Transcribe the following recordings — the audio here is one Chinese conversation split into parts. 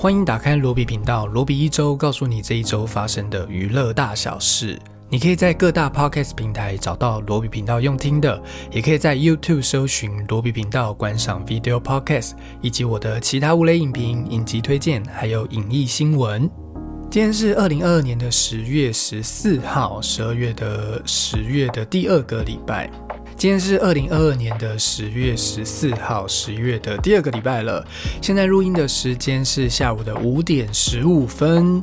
欢迎打开罗比频道，罗比一周告诉你这一周发生的娱乐大小事。你可以在各大 podcast 平台找到罗比频道用听的，也可以在 YouTube 搜寻罗比频道观赏 video podcast，以及我的其他无雷影评、影集推荐，还有影艺新闻。今天是二零二二年的十月十四号，十二月的十月的第二个礼拜。今天是二零二二年的十月十四号，十月的第二个礼拜了。现在录音的时间是下午的五点十五分。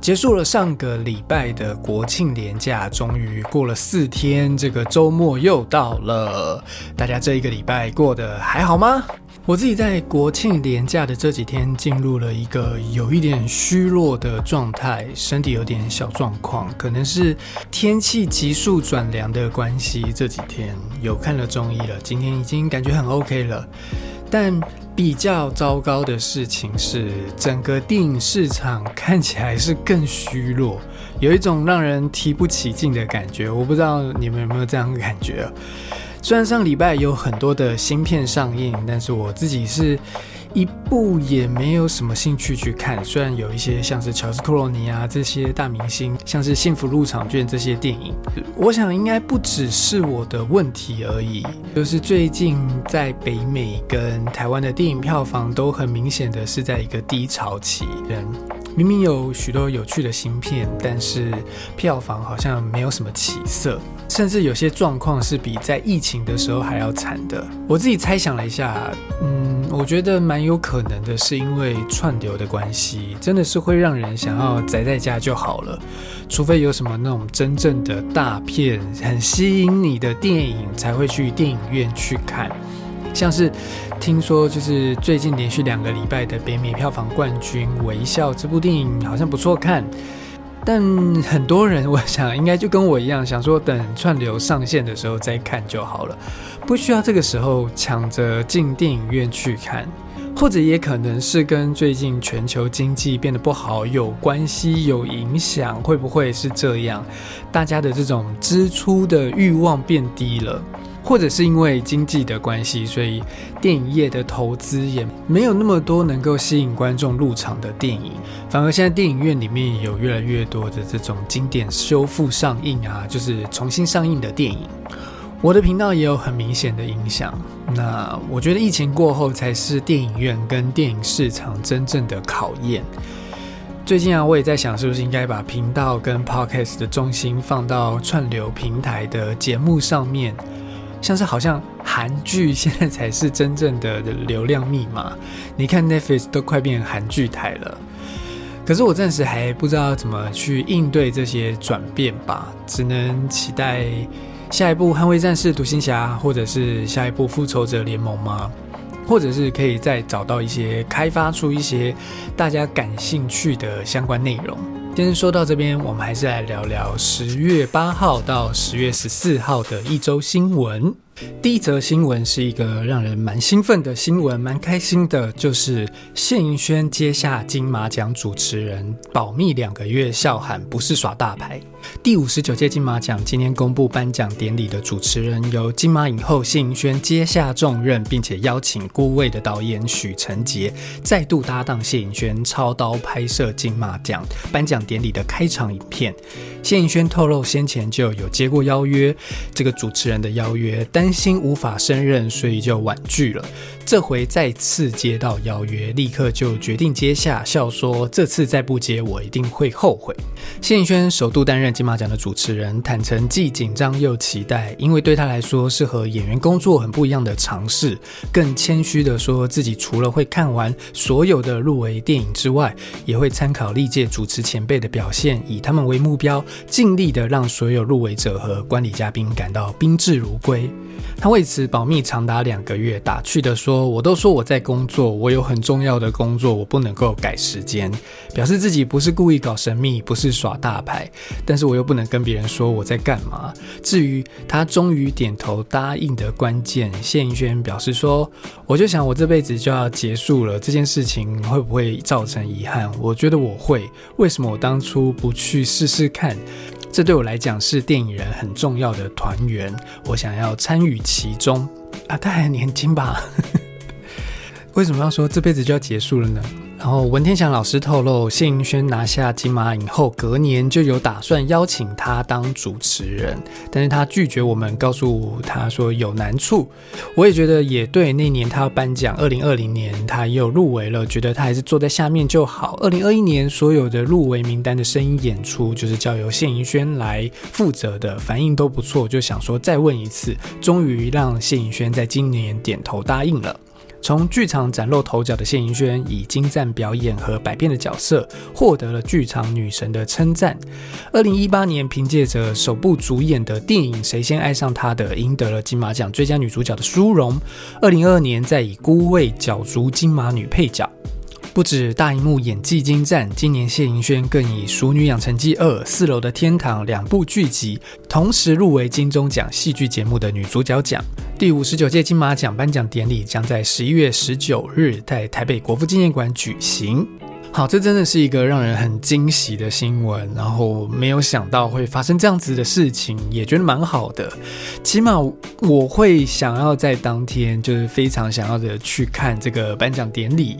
结束了上个礼拜的国庆连假，终于过了四天，这个周末又到了。大家这一个礼拜过得还好吗？我自己在国庆连假的这几天，进入了一个有一点虚弱的状态，身体有点小状况，可能是天气急速转凉的关系。这几天有看了中医了，今天已经感觉很 OK 了，但。比较糟糕的事情是，整个电影市场看起来是更虚弱，有一种让人提不起劲的感觉。我不知道你们有没有这样的感觉？虽然上礼拜有很多的新片上映，但是我自己是。一部也没有什么兴趣去看，虽然有一些像是乔斯·克罗尼啊这些大明星，像是《幸福入场券》这些电影，我想应该不只是我的问题而已。就是最近在北美跟台湾的电影票房都很明显的是在一个低潮期，人明明有许多有趣的新片，但是票房好像没有什么起色，甚至有些状况是比在疫情的时候还要惨的。我自己猜想了一下，嗯。我觉得蛮有可能的，是因为串流的关系，真的是会让人想要宅在家就好了。除非有什么那种真正的大片，很吸引你的电影，才会去电影院去看。像是听说，就是最近连续两个礼拜的北美票房冠军《微笑》这部电影好像不错看。但很多人，我想应该就跟我一样，想说等串流上线的时候再看就好了，不需要这个时候抢着进电影院去看，或者也可能是跟最近全球经济变得不好有关系、有影响，会不会是这样？大家的这种支出的欲望变低了。或者是因为经济的关系，所以电影业的投资也没有那么多能够吸引观众入场的电影，反而现在电影院里面有越来越多的这种经典修复上映啊，就是重新上映的电影。我的频道也有很明显的影响。那我觉得疫情过后才是电影院跟电影市场真正的考验。最近啊，我也在想，是不是应该把频道跟 podcast 的重心放到串流平台的节目上面。像是好像韩剧现在才是真正的流量密码，你看 Netflix 都快变韩剧台了。可是我暂时还不知道怎么去应对这些转变吧，只能期待下一部《捍卫战士》《独行侠》，或者是下一部《复仇者联盟》吗？或者是可以再找到一些开发出一些大家感兴趣的相关内容。今天说到这边，我们还是来聊聊十月八号到十月十四号的一周新闻。第一则新闻是一个让人蛮兴奋的新闻，蛮开心的，就是谢盈萱接下金马奖主持人，保密两个月，笑喊不是耍大牌。第五十九届金马奖今天公布颁奖典礼的主持人，由金马影后谢盈萱接下重任，并且邀请顾位的导演许成杰再度搭档谢盈萱，操刀拍摄金马奖颁奖典礼的开场影片。谢颖轩透露，先前就有接过邀约，这个主持人的邀约，担心无法胜任，所以就婉拒了。这回再次接到邀约，立刻就决定接下，笑说这次再不接，我一定会后悔。谢盈萱首度担任金马奖的主持人，坦诚既紧张又期待，因为对他来说是和演员工作很不一样的尝试。更谦虚的说自己除了会看完所有的入围电影之外，也会参考历届主持前辈的表现，以他们为目标。尽力的让所有入围者和观礼嘉宾感到宾至如归。他为此保密长达两个月，打趣的说：“我都说我在工作，我有很重要的工作，我不能够改时间。”表示自己不是故意搞神秘，不是耍大牌，但是我又不能跟别人说我在干嘛。至于他终于点头答应的关键，谢盈萱表示说：“我就想我这辈子就要结束了，这件事情会不会造成遗憾？我觉得我会。为什么我当初不去试试看？”这对我来讲是电影人很重要的团圆，我想要参与其中啊！他还年轻吧？为什么要说这辈子就要结束了呢？然后文天祥老师透露，谢盈萱拿下金马影后，隔年就有打算邀请他当主持人，但是他拒绝我们，告诉他说有难处。我也觉得也对，那年他要颁奖，二零二零年他又入围了，觉得他还是坐在下面就好。二零二一年所有的入围名单的声音演出，就是交由谢盈萱来负责的，反应都不错，就想说再问一次，终于让谢盈萱在今年点头答应了。从剧场崭露头角的谢盈萱，以精湛表演和百变的角色，获得了剧场女神的称赞。二零一八年，凭借着首部主演的电影《谁先爱上他》的，赢得了金马奖最佳女主角的殊荣。二零二二年，再以《孤味》角逐金马女配角。不止大银幕演技精湛，今年谢盈萱更以《熟女养成记二》《四楼的天堂》两部剧集，同时入围金钟奖戏剧节目的女主角奖。第五十九届金马奖颁奖典礼将在十一月十九日在台北国父纪念馆举行。好，这真的是一个让人很惊喜的新闻，然后没有想到会发生这样子的事情，也觉得蛮好的。起码我会想要在当天，就是非常想要的去看这个颁奖典礼。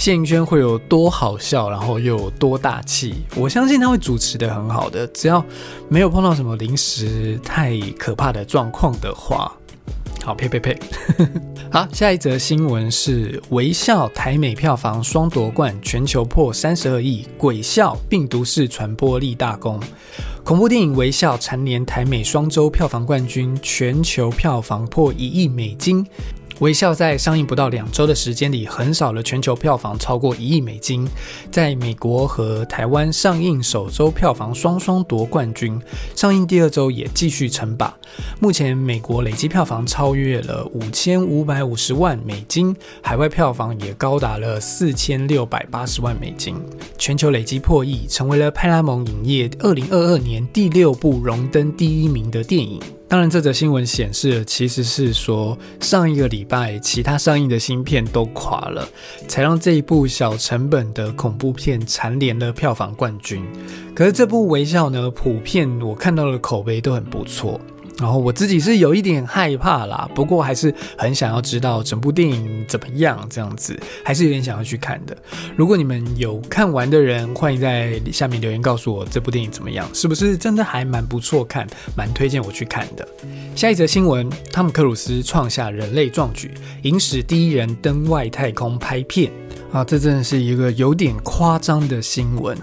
谢盈萱会有多好笑，然后又多大气，我相信他会主持的很好的，只要没有碰到什么临时太可怕的状况的话。好，呸呸呸！好，下一则新闻是《微笑》台美票房双夺冠，全球破三十二亿，《鬼笑》病毒式传播立大功。恐怖电影《微笑》蝉联台美双周票房冠军，全球票房破一亿美金。微笑在上映不到两周的时间里，横扫了全球票房超过一亿美金，在美国和台湾上映首周票房双双夺冠军，上映第二周也继续称霸。目前美国累计票房超越了五千五百五十万美金，海外票房也高达了四千六百八十万美金，全球累计破亿，成为了派拉蒙影业二零二二年第六部荣登第一名的电影。当然，这则新闻显示的，其实是说上一个礼拜其他上映的新片都垮了，才让这一部小成本的恐怖片蝉联了票房冠军。可是这部《微笑》呢，普遍我看到的口碑都很不错。然后我自己是有一点害怕啦，不过还是很想要知道整部电影怎么样，这样子还是有点想要去看的。如果你们有看完的人，欢迎在下面留言告诉我这部电影怎么样，是不是真的还蛮不错看，蛮推荐我去看的。下一则新闻：汤姆克鲁斯创下人类壮举，影史第一人登外太空拍片啊！这真的是一个有点夸张的新闻。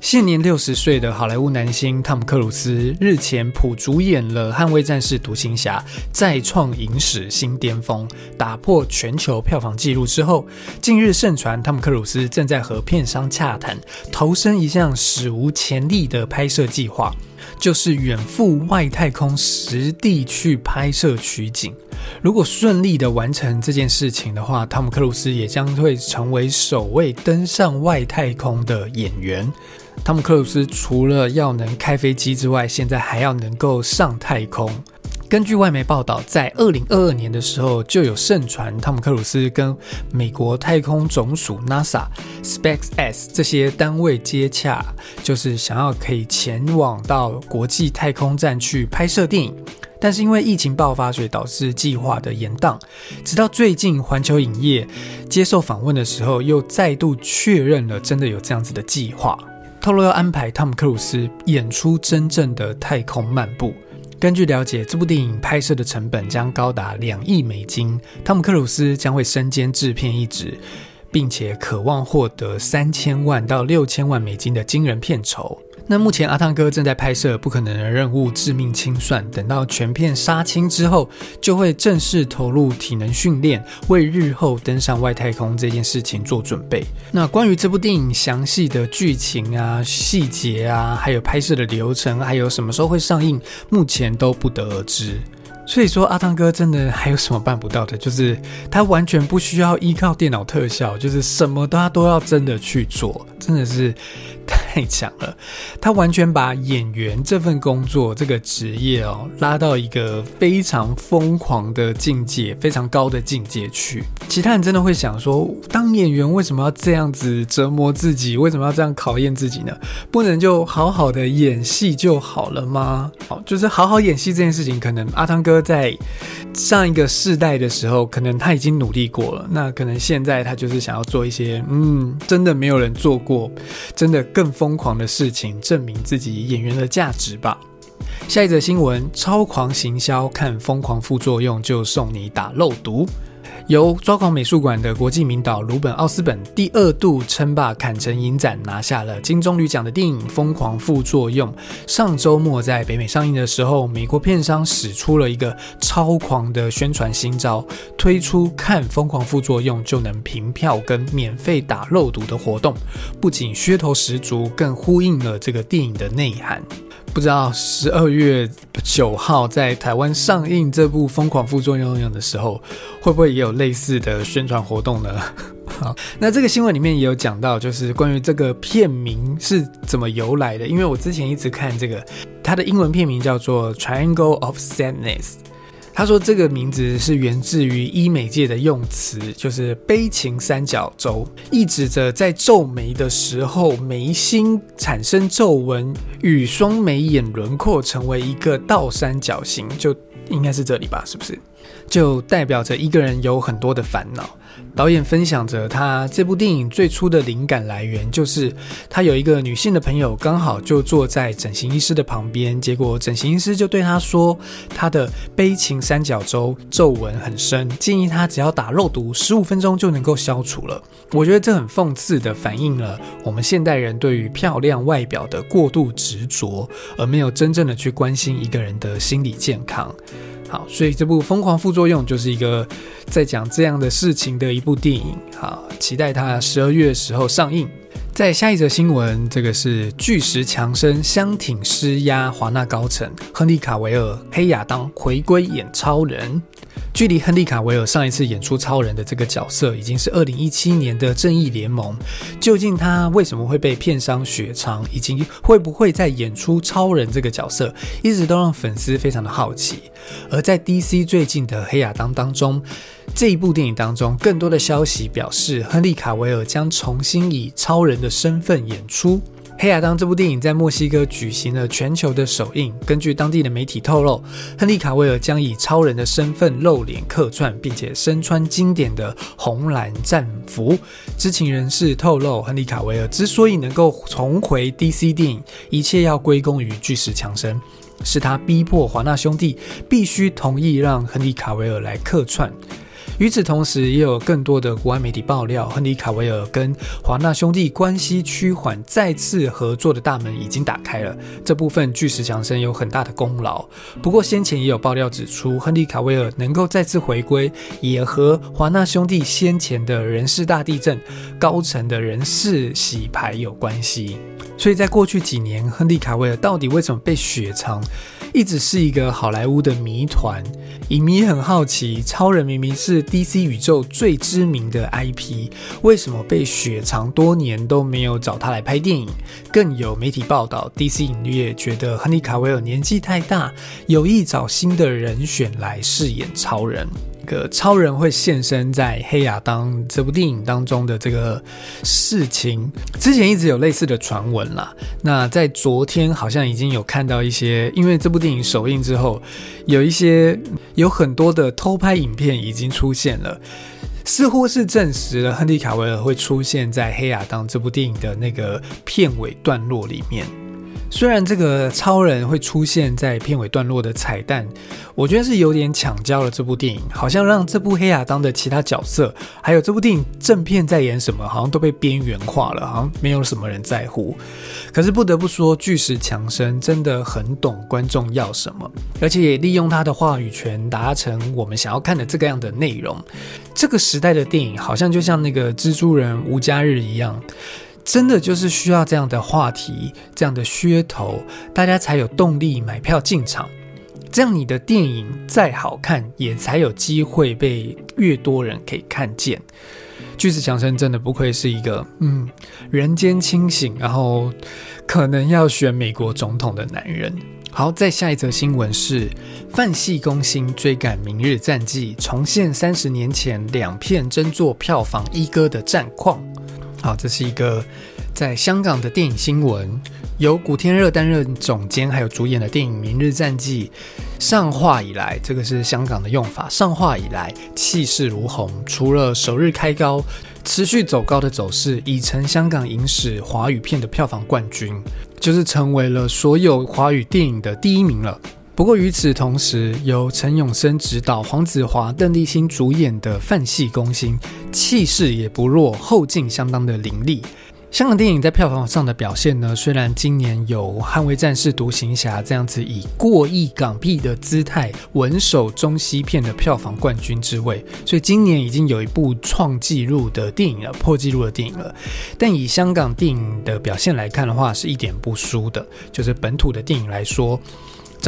现年六十岁的好莱坞男星汤姆·克鲁斯日前普主演了《捍卫战士：独行侠》，再创影史新巅峰，打破全球票房纪录之后，近日盛传汤姆·克鲁斯正在和片商洽谈，投身一项史无前例的拍摄计划，就是远赴外太空实地去拍摄取景。如果顺利的完成这件事情的话，汤姆·克鲁斯也将会成为首位登上外太空的演员。汤姆·克鲁斯除了要能开飞机之外，现在还要能够上太空。根据外媒报道，在二零二二年的时候，就有盛传汤姆·克鲁斯跟美国太空总署 NASA、SpaceX 这些单位接洽，就是想要可以前往到国际太空站去拍摄电影。但是因为疫情爆发，所以导致计划的延宕。直到最近，环球影业接受访问的时候，又再度确认了真的有这样子的计划。透露要安排汤姆·克鲁斯演出真正的太空漫步。根据了解，这部电影拍摄的成本将高达两亿美金，汤姆·克鲁斯将会身兼制片一职，并且渴望获得三千万到六千万美金的惊人片酬。那目前阿汤哥正在拍摄《不可能的任务：致命清算》，等到全片杀青之后，就会正式投入体能训练，为日后登上外太空这件事情做准备。那关于这部电影详细的剧情啊、细节啊，还有拍摄的流程，还有什么时候会上映，目前都不得而知。所以说，阿汤哥真的还有什么办不到的？就是他完全不需要依靠电脑特效，就是什么他都要真的去做，真的是。太强了，他完全把演员这份工作这个职业哦拉到一个非常疯狂的境界，非常高的境界去。其他人真的会想说，当演员为什么要这样子折磨自己？为什么要这样考验自己呢？不能就好好的演戏就好了吗？好，就是好好演戏这件事情，可能阿汤哥在上一个世代的时候，可能他已经努力过了。那可能现在他就是想要做一些，嗯，真的没有人做过，真的更疯疯狂的事情，证明自己演员的价值吧。下一则新闻：超狂行销，看疯狂副作用就送你打漏毒。由抓狂美术馆的国际名导鲁本奥斯本第二度称霸坎城影展，拿下了金棕榈奖的电影《疯狂副作用》。上周末在北美上映的时候，美国片商使出了一个超狂的宣传新招，推出看《疯狂副作用》就能凭票跟免费打肉毒的活动，不仅噱头十足，更呼应了这个电影的内涵。不知道十二月九号在台湾上映这部《疯狂副作用》的时候，会不会也有类似的宣传活动呢？好，那这个新闻里面也有讲到，就是关于这个片名是怎么由来的。因为我之前一直看这个，它的英文片名叫做《Triangle of Sadness》。他说这个名字是源自于医美界的用词，就是悲情三角洲，意指着在皱眉的时候，眉心产生皱纹，与双眉眼轮廓成为一个倒三角形，就应该是这里吧？是不是？就代表着一个人有很多的烦恼。导演分享着他这部电影最初的灵感来源，就是他有一个女性的朋友，刚好就坐在整形医师的旁边，结果整形医师就对他说，他的悲情三角洲皱纹很深，建议他只要打肉毒，十五分钟就能够消除了。我觉得这很讽刺的反映了我们现代人对于漂亮外表的过度执着，而没有真正的去关心一个人的心理健康。好，所以这部《疯狂副作用》就是一个在讲这样的事情的一部电影。好，期待它十二月时候上映。在下一则新闻，这个是巨石强森相挺施压华纳高层，亨利卡维尔黑亚当回归演超人。距离亨利卡维尔上一次演出超人的这个角色，已经是二零一七年的正义联盟。究竟他为什么会被片商雪藏，以及会不会再演出超人这个角色，一直都让粉丝非常的好奇。而在 DC 最近的黑亚当当中，这一部电影当中，更多的消息表示，亨利卡维尔将重新以超人的身份演出。《黑亚当》这部电影在墨西哥举行了全球的首映。根据当地的媒体透露，亨利·卡维尔将以超人的身份露脸客串，并且身穿经典的红蓝战服。知情人士透露，亨利·卡维尔之所以能够重回 DC 电影，一切要归功于巨石强森，是他逼迫华纳兄弟必须同意让亨利·卡维尔来客串。与此同时，也有更多的国外媒体爆料，亨利·卡维尔跟华纳兄弟关系趋缓，再次合作的大门已经打开了。这部分巨石强森有很大的功劳。不过，先前也有爆料指出，亨利·卡维尔能够再次回归，也和华纳兄弟先前的人事大地震、高层的人事洗牌有关系。所以在过去几年，亨利·卡维尔到底为什么被雪藏？一直是一个好莱坞的谜团，影迷很好奇，超人明明是 DC 宇宙最知名的 IP，为什么被雪藏多年都没有找他来拍电影？更有媒体报道，DC 影业觉得亨利卡维尔年纪太大，有意找新的人选来饰演超人。个超人会现身在《黑亚当》这部电影当中的这个事情，之前一直有类似的传闻啦。那在昨天好像已经有看到一些，因为这部电影首映之后，有一些有很多的偷拍影片已经出现了，似乎是证实了亨利卡维尔会出现在《黑亚当》这部电影的那个片尾段落里面。虽然这个超人会出现在片尾段落的彩蛋，我觉得是有点抢焦了这部电影，好像让这部黑亚当的其他角色，还有这部电影正片在演什么，好像都被边缘化了，好像没有什么人在乎。可是不得不说，巨石强森真的很懂观众要什么，而且也利用他的话语权达成我们想要看的这个样的内容。这个时代的电影好像就像那个蜘蛛人无家日一样。真的就是需要这样的话题，这样的噱头，大家才有动力买票进场。这样你的电影再好看，也才有机会被越多人可以看见。巨石强森真的不愧是一个嗯人间清醒，然后可能要选美国总统的男人。好，再下一则新闻是范系攻心追赶《明日战记》，重现三十年前两片争做票房一哥的战况。好，这是一个在香港的电影新闻，由古天乐担任总监还有主演的电影《明日战记》上画以来，这个是香港的用法，上画以来气势如虹，除了首日开高，持续走高的走势，已成香港影史华语片的票房冠军。就是成为了所有华语电影的第一名了。不过与此同时，由陈永生执导、黄子华、邓丽欣主演的《范戏攻心》，气势也不弱，后劲相当的凌厉。香港电影在票房上的表现呢？虽然今年有《捍卫战士》《独行侠》这样子以过亿港币的姿态稳守中西片的票房冠军之位，所以今年已经有一部创纪录的电影了，破纪录的电影了。但以香港电影的表现来看的话，是一点不输的。就是本土的电影来说。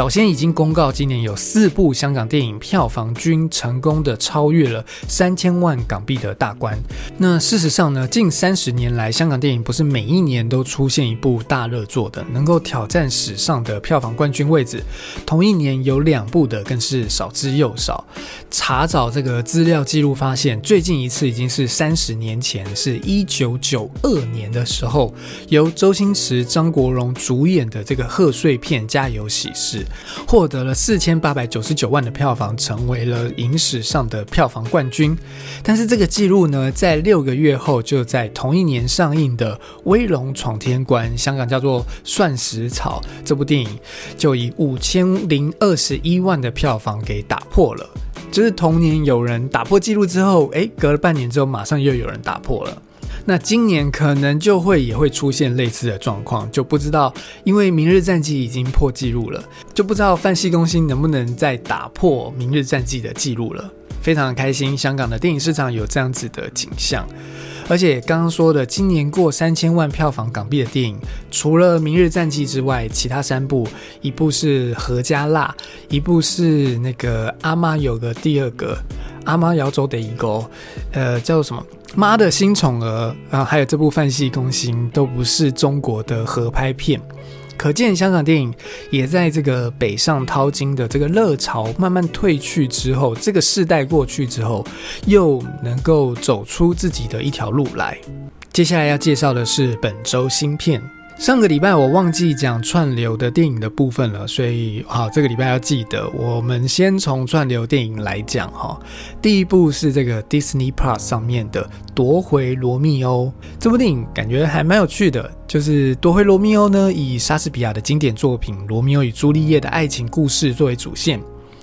早先已经公告，今年有四部香港电影票房均成功的超越了三千万港币的大关。那事实上呢，近三十年来，香港电影不是每一年都出现一部大热作的，能够挑战史上的票房冠军位置。同一年有两部的更是少之又少。查找这个资料记录发现，最近一次已经是三十年前，是一九九二年的时候，由周星驰、张国荣主演的这个贺岁片《家有喜事》。获得了四千八百九十九万的票房，成为了影史上的票房冠军。但是这个记录呢，在六个月后，就在同一年上映的《威龙闯天关》（香港叫做《蒜石草》）这部电影，就以五千零二十一万的票房给打破了。就是同年有人打破记录之后，诶，隔了半年之后，马上又有人打破了。那今年可能就会也会出现类似的状况，就不知道，因为《明日战记》已经破纪录了，就不知道范系攻心能不能再打破《明日战记》的纪录了。非常开心，香港的电影市场有这样子的景象。而且刚刚说的，今年过三千万票房港币的电影，除了《明日战记》之外，其他三部，一部是《何家辣》，一部是那个阿妈有个第二个阿妈要走的一个，呃，叫做什么？妈的新宠儿啊，还有这部《范系攻心》都不是中国的合拍片，可见香港电影也在这个北上淘金的这个热潮慢慢退去之后，这个世代过去之后，又能够走出自己的一条路来。接下来要介绍的是本周新片。上个礼拜我忘记讲串流的电影的部分了，所以好，这个礼拜要记得。我们先从串流电影来讲哈。第一部是这个 Disney Plus 上面的《夺回罗密欧》这部电影，感觉还蛮有趣的。就是《夺回罗密欧》呢，以莎士比亚的经典作品《罗密欧与朱丽叶》的爱情故事作为主线，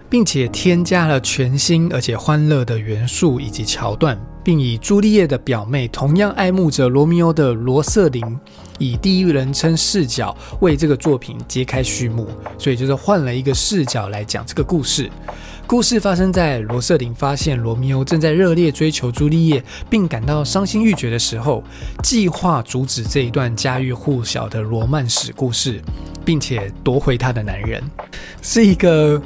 并且添加了全新而且欢乐的元素以及桥段，并以朱丽叶的表妹同样爱慕着罗密欧的罗瑟琳。以第一人称视角为这个作品揭开序幕，所以就是换了一个视角来讲这个故事。故事发生在罗瑟琳发现罗密欧正在热烈追求朱丽叶，并感到伤心欲绝的时候，计划阻止这一段家喻户晓的罗曼史故事，并且夺回她的男人，是一个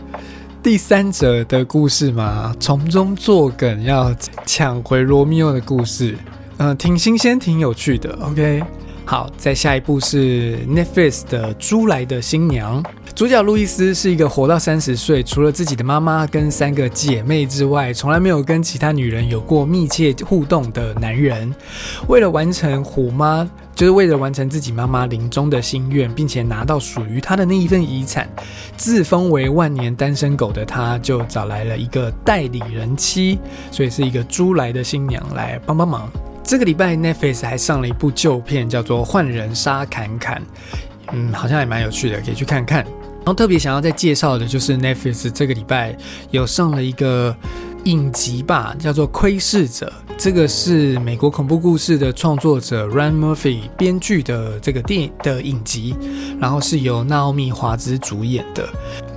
第三者的故事吗？从中作梗要抢回罗密欧的故事，嗯，挺新鲜，挺有趣的。OK。好，再下一部是 Netflix 的《猪来的新娘》，主角路易斯是一个活到三十岁，除了自己的妈妈跟三个姐妹之外，从来没有跟其他女人有过密切互动的男人。为了完成虎妈，就是为了完成自己妈妈临终的心愿，并且拿到属于他的那一份遗产，自封为万年单身狗的他，就找来了一个代理人妻，所以是一个猪来的新娘来帮帮忙。这个礼拜 Netflix 还上了一部旧片，叫做《换人杀侃侃》，嗯，好像也蛮有趣的，可以去看看。然后特别想要再介绍的就是 Netflix 这个礼拜有上了一个。影集吧，叫做《窥视者》，这个是美国恐怖故事的创作者 Ryan Murphy 编剧的这个电影的影集，然后是由纳奥米华兹主演的。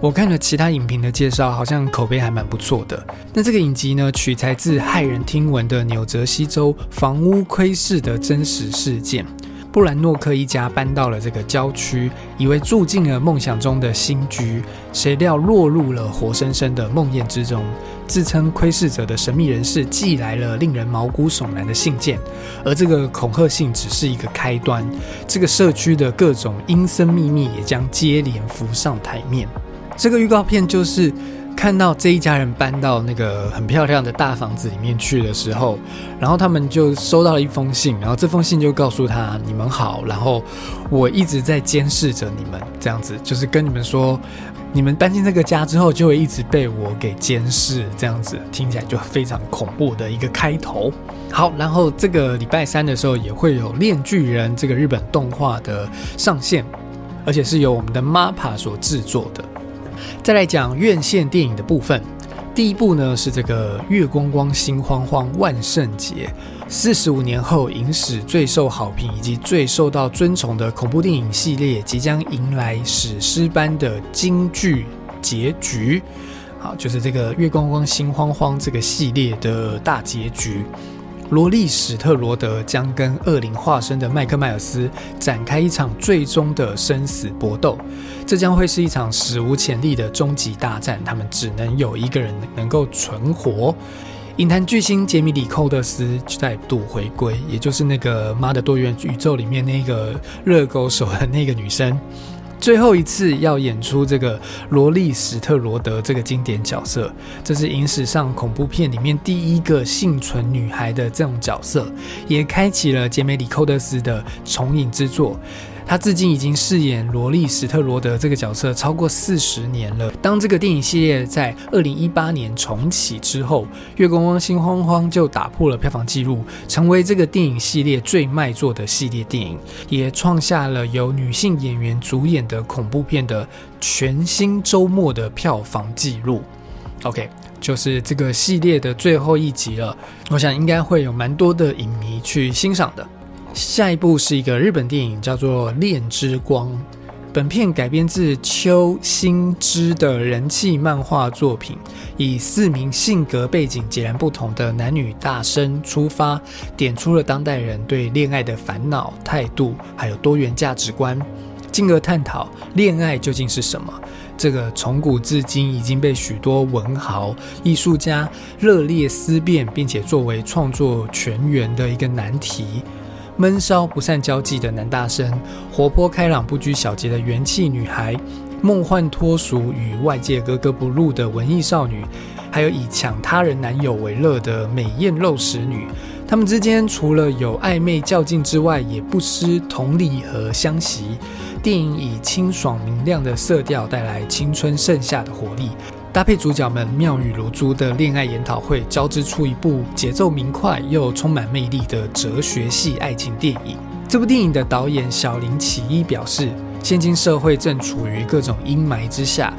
我看了其他影评的介绍，好像口碑还蛮不错的。那这个影集呢，取材自骇人听闻的纽泽西州房屋窥视的真实事件。布兰诺克一家搬到了这个郊区，以为住进了梦想中的新居，谁料落入了活生生的梦魇之中。自称窥视者的神秘人士寄来了令人毛骨悚然的信件，而这个恐吓信只是一个开端，这个社区的各种阴森秘密也将接连浮上台面。这个预告片就是。看到这一家人搬到那个很漂亮的大房子里面去的时候，然后他们就收到了一封信，然后这封信就告诉他：“你们好，然后我一直在监视着你们，这样子就是跟你们说，你们搬进这个家之后就会一直被我给监视，这样子听起来就非常恐怖的一个开头。好，然后这个礼拜三的时候也会有《链巨人》这个日本动画的上线，而且是由我们的 MAPA 所制作的。再来讲院线电影的部分，第一部呢是这个《月光光心慌慌万圣节》，四十五年后影史最受好评以及最受到尊崇的恐怖电影系列，即将迎来史诗般的京剧结局。好，就是这个《月光光心慌慌》这个系列的大结局。罗莉·史特罗德将跟恶灵化身的麦克迈尔斯展开一场最终的生死搏斗，这将会是一场史无前例的终极大战。他们只能有一个人能够存活。影坛巨星杰米·里寇德斯再度回归，也就是那个《妈的多元宇宙》里面那个热狗手的那个女生。最后一次要演出这个罗莉·史特罗德这个经典角色，这是影史上恐怖片里面第一个幸存女孩的这种角色，也开启了杰梅里·寇德斯的重影之作。他至今已经饰演罗莉·史特罗德这个角色超过四十年了。当这个电影系列在二零一八年重启之后，《月光光心慌慌》就打破了票房纪录，成为这个电影系列最卖座的系列电影，也创下了由女性演员主演的恐怖片的全新周末的票房纪录。OK，就是这个系列的最后一集了，我想应该会有蛮多的影迷去欣赏的。下一部是一个日本电影，叫做《恋之光》。本片改编自秋新之的人气漫画作品，以四名性格背景截然不同的男女大生出发，点出了当代人对恋爱的烦恼、态度，还有多元价值观，进而探讨恋爱究竟是什么。这个从古至今已经被许多文豪、艺术家热烈思辨，并且作为创作全员的一个难题。闷骚不善交际的男大生，活泼开朗不拘小节的元气女孩，梦幻脱俗与外界格格不入的文艺少女，还有以抢他人男友为乐的美艳肉食女，他们之间除了有暧昧较劲之外，也不失同理和相惜。电影以清爽明亮的色调带来青春盛夏的活力。搭配主角们妙语如珠的恋爱研讨会，交织出一部节奏明快又充满魅力的哲学系爱情电影。这部电影的导演小林启一表示，现今社会正处于各种阴霾之下，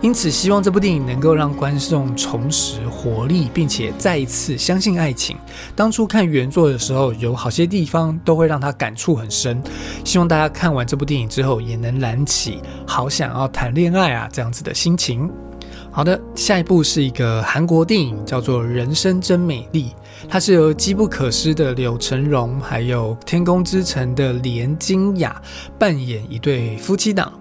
因此希望这部电影能够让观众重拾活力，并且再一次相信爱情。当初看原作的时候，有好些地方都会让他感触很深。希望大家看完这部电影之后，也能燃起好想要谈恋爱啊这样子的心情。好的，下一部是一个韩国电影，叫做《人生真美丽》，它是由机不可失的柳成荣，还有《天空之城》的连金雅扮演一对夫妻档。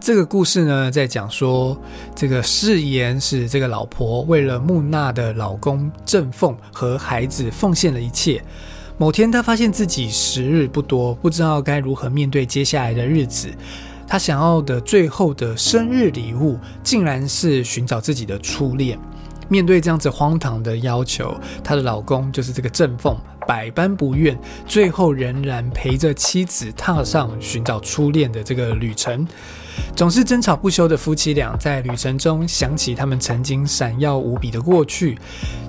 这个故事呢，在讲说，这个誓言是这个老婆为了木讷的老公郑凤和孩子奉献了一切。某天，她发现自己时日不多，不知道该如何面对接下来的日子。她想要的最后的生日礼物，竟然是寻找自己的初恋。面对这样子荒唐的要求，她的老公就是这个郑凤，百般不愿，最后仍然陪着妻子踏上寻找初恋的这个旅程。总是争吵不休的夫妻俩，在旅程中想起他们曾经闪耀无比的过去，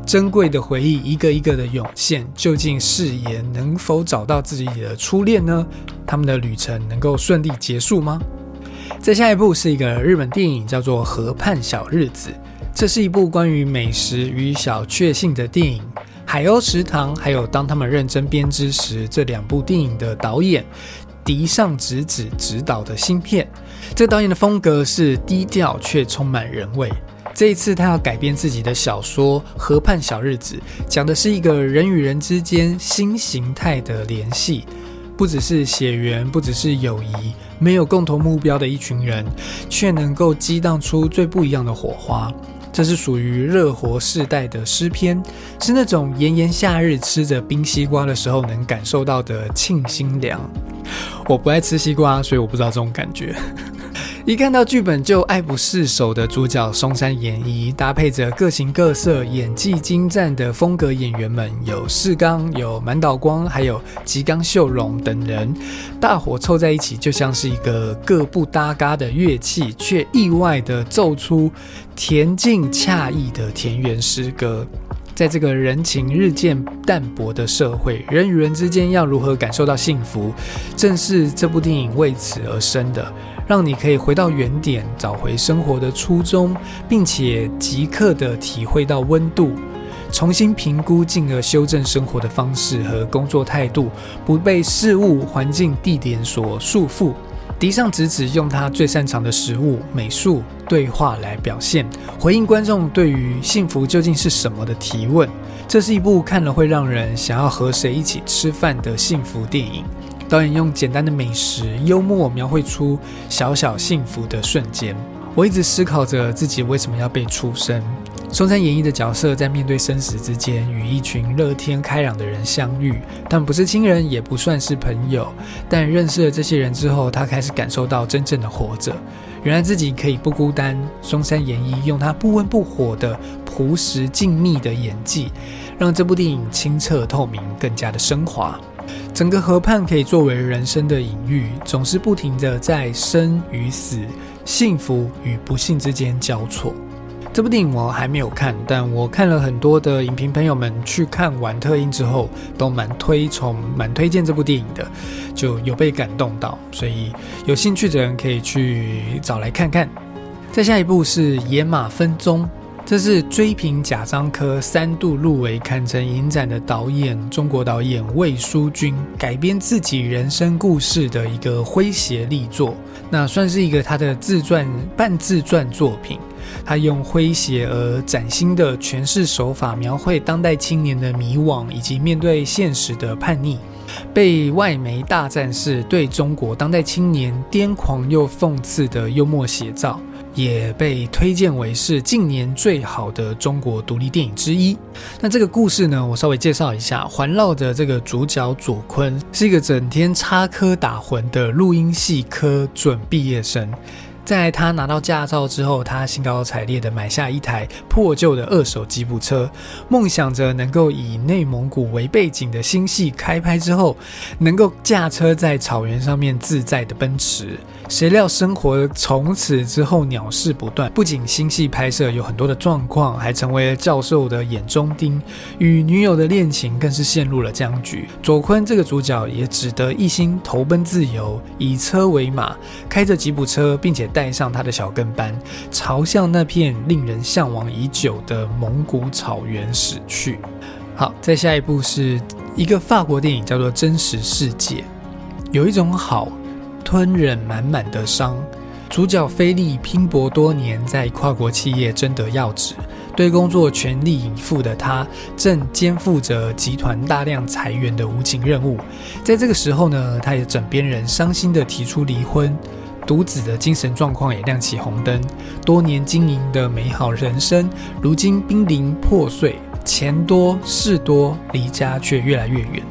珍贵的回忆一个一个的涌现。究竟誓言能否找到自己的初恋呢？他们的旅程能够顺利结束吗？在下一部是一个日本电影，叫做《河畔小日子》。这是一部关于美食与小确幸的电影。海鸥食堂，还有当他们认真编织时，这两部电影的导演迪上直子执导的新片。这个导演的风格是低调却充满人味。这一次，他要改编自己的小说《河畔小日子》，讲的是一个人与人之间新形态的联系。不只是血缘，不只是友谊，没有共同目标的一群人，却能够激荡出最不一样的火花。这是属于热活世代的诗篇，是那种炎炎夏日吃着冰西瓜的时候能感受到的沁心凉。我不爱吃西瓜，所以我不知道这种感觉。一看到剧本就爱不释手的主角松山研一，搭配着各形各色、演技精湛的风格演员们，有世刚、有满岛光，还有吉冈秀荣等人，大伙凑在一起，就像是一个各不搭嘎的乐器，却意外的奏出恬静惬意的田园诗歌。在这个人情日渐淡薄的社会，人与人之间要如何感受到幸福，正是这部电影为此而生的。让你可以回到原点，找回生活的初衷，并且即刻的体会到温度，重新评估，进而修正生活的方式和工作态度，不被事物、环境、地点所束缚。迪尚直子用他最擅长的食物、美术、对话来表现，回应观众对于幸福究竟是什么的提问。这是一部看了会让人想要和谁一起吃饭的幸福电影。导演用简单的美食幽默描绘出小小幸福的瞬间。我一直思考着自己为什么要被出生。松山演绎的角色在面对生死之间，与一群乐天开朗的人相遇，但不是亲人，也不算是朋友。但认识了这些人之后，他开始感受到真正的活着。原来自己可以不孤单。松山演绎用他不温不火的朴实静谧的演技，让这部电影清澈透明，更加的升华。整个河畔可以作为人生的隐喻，总是不停的在生与死、幸福与不幸之间交错。这部电影我还没有看，但我看了很多的影评朋友们去看完特映之后，都蛮推崇、蛮推荐这部电影的，就有被感动到，所以有兴趣的人可以去找来看看。再下一部是《野马分鬃》。这是追平贾樟柯三度入围坎城影展的导演，中国导演魏书君改编自己人生故事的一个诙谐力作，那算是一个他的自传半自传作品。他用诙谐而崭新的诠释手法，描绘当代青年的迷惘以及面对现实的叛逆，被外媒大赞是对中国当代青年癫狂又讽刺的幽默写照。也被推荐为是近年最好的中国独立电影之一。那这个故事呢，我稍微介绍一下。环绕着这个主角左坤，是一个整天插科打诨的录音系科准毕业生。在他拿到驾照之后，他兴高采烈地买下一台破旧的二手吉普车，梦想着能够以内蒙古为背景的新戏开拍之后，能够驾车在草原上面自在地奔驰。谁料生活从此之后鸟事不断，不仅新戏拍摄有很多的状况，还成为了教授的眼中钉，与女友的恋情更是陷入了僵局。左坤这个主角也只得一心投奔自由，以车为马，开着吉普车，并且带带上他的小跟班，朝向那片令人向往已久的蒙古草原驶去。好，再下一步是一个法国电影，叫做《真实世界》，有一种好。吞忍满满的伤，主角菲利拼搏多年，在跨国企业争得要职，对工作全力以赴的他，正肩负着集团大量裁员的无情任务。在这个时候呢，他也枕边人伤心的提出离婚，独子的精神状况也亮起红灯，多年经营的美好人生，如今濒临破碎，钱多事多，离家却越来越远。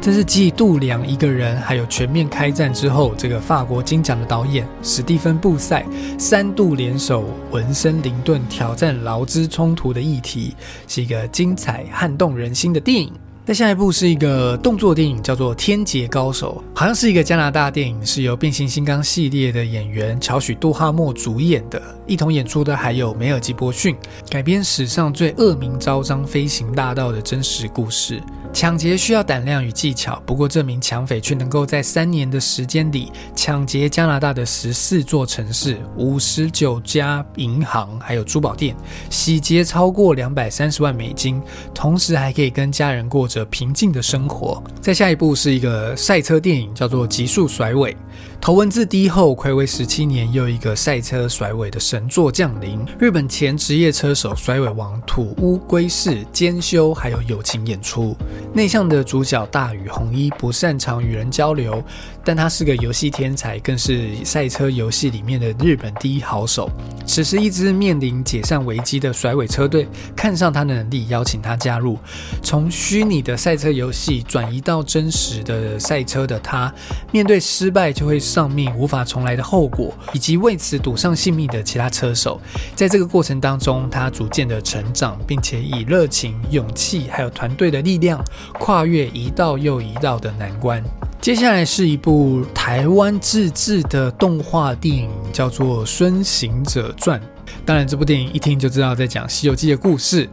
这是继度良一个人，还有全面开战之后，这个法国金奖的导演史蒂芬布塞三度联手文森林顿挑战劳资冲突的议题，是一个精彩撼动人心的电影。再下一部是一个动作电影，叫做《天劫高手》，好像是一个加拿大电影，是由变形金刚系列的演员乔许杜哈默主演的，一同演出的还有梅尔吉波逊，改编史上最恶名昭彰飞行大盗的真实故事。抢劫需要胆量与技巧，不过这名抢匪却能够在三年的时间里抢劫加拿大的十四座城市、五十九家银行，还有珠宝店，洗劫超过两百三十万美金，同时还可以跟家人过着平静的生活。再下一部是一个赛车电影，叫做《极速甩尾》。头文字 D 后，暌违十七年，又一个赛车甩尾的神作降临。日本前职业车手甩尾王土屋圭市兼修，还有友情演出。内向的主角大与红衣不擅长与人交流，但他是个游戏天才，更是赛车游戏里面的日本第一好手。此时，一支面临解散危机的甩尾车队看上他的能力，邀请他加入。从虚拟的赛车游戏转移到真实的赛车的他，面对失败就会丧命、无法重来的后果，以及为此赌上性命的其他车手，在这个过程当中，他逐渐的成长，并且以热情、勇气还有团队的力量。跨越一道又一道的难关。接下来是一部台湾自制的动画电影，叫做《孙行者传》。当然，这部电影一听就知道在讲《西游记》的故事。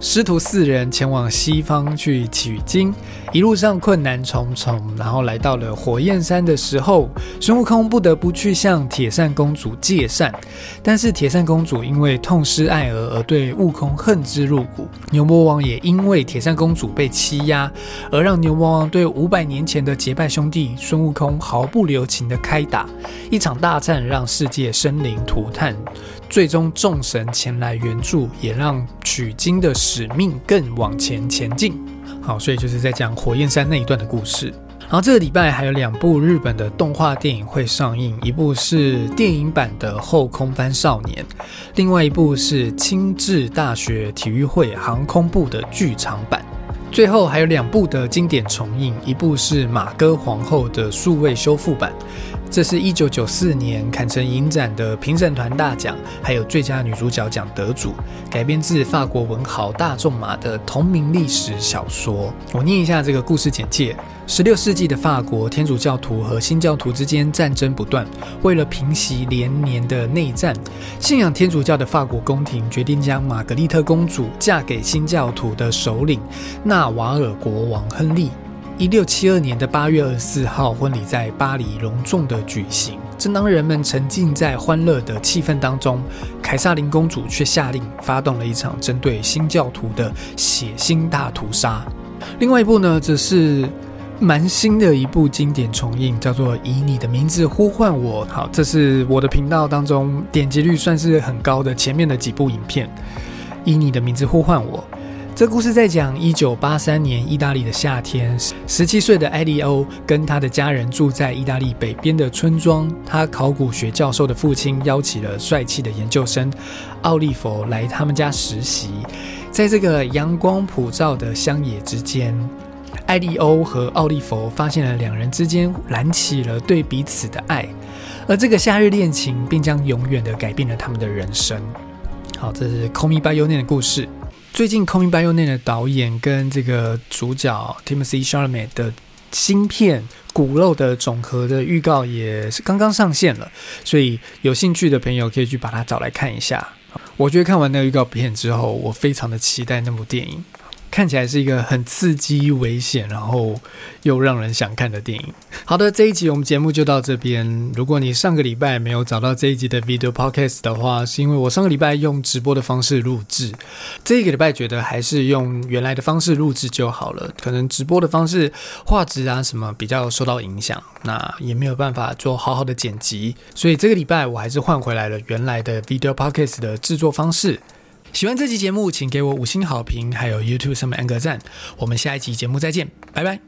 师徒四人前往西方去取经，一路上困难重重，然后来到了火焰山的时候，孙悟空不得不去向铁扇公主借扇。但是铁扇公主因为痛失爱儿而对悟空恨之入骨，牛魔王也因为铁扇公主被欺压，而让牛魔王对五百年前的结拜兄弟孙悟空毫不留情的开打。一场大战让世界生灵涂炭。最终众神前来援助，也让取经的使命更往前前进。好，所以就是在讲火焰山那一段的故事。然后这个礼拜还有两部日本的动画电影会上映，一部是电影版的《后空翻少年》，另外一部是青智大学体育会航空部的剧场版。最后还有两部的经典重映，一部是《马哥皇后》的数位修复版。这是一九九四年坎城影展的评审团大奖，还有最佳女主角奖得主，改编自法国文豪大仲马的同名历史小说。我念一下这个故事简介：十六世纪的法国，天主教徒和新教徒之间战争不断。为了平息连年的内战，信仰天主教的法国宫廷决定将玛格丽特公主嫁给新教徒的首领纳瓦尔国王亨利。一六七二年的八月二十四号，婚礼在巴黎隆重的举行。正当人们沉浸在欢乐的气氛当中，凯撒琳公主却下令发动了一场针对新教徒的血腥大屠杀。另外一部呢，则是蛮新的一部经典重映，叫做《以你的名字呼唤我》。好，这是我的频道当中点击率算是很高的前面的几部影片，《以你的名字呼唤我》。这故事在讲一九八三年意大利的夏天，十七岁的艾利欧跟他的家人住在意大利北边的村庄。他考古学教授的父亲邀请了帅气的研究生奥利弗来他们家实习。在这个阳光普照的乡野之间，艾利欧和奥利弗发现了两人之间燃起了对彼此的爱，而这个夏日恋情便将永远的改变了他们的人生。好，这是《Call Me By Your Name》的故事。最近《Call Me By Your Name》的导演跟这个主角 Timothy Shalame 的新片《骨肉的总和》的预告也是刚刚上线了，所以有兴趣的朋友可以去把它找来看一下。我觉得看完那个预告片之后，我非常的期待那部电影。看起来是一个很刺激、危险，然后又让人想看的电影。好的，这一集我们节目就到这边。如果你上个礼拜没有找到这一集的 video podcast 的话，是因为我上个礼拜用直播的方式录制，这一个礼拜觉得还是用原来的方式录制就好了。可能直播的方式画质啊什么比较受到影响，那也没有办法做好好的剪辑，所以这个礼拜我还是换回来了原来的 video podcast 的制作方式。喜欢这期节目，请给我五星好评，还有 YouTube 上面按个赞。我们下一集节目再见，拜拜。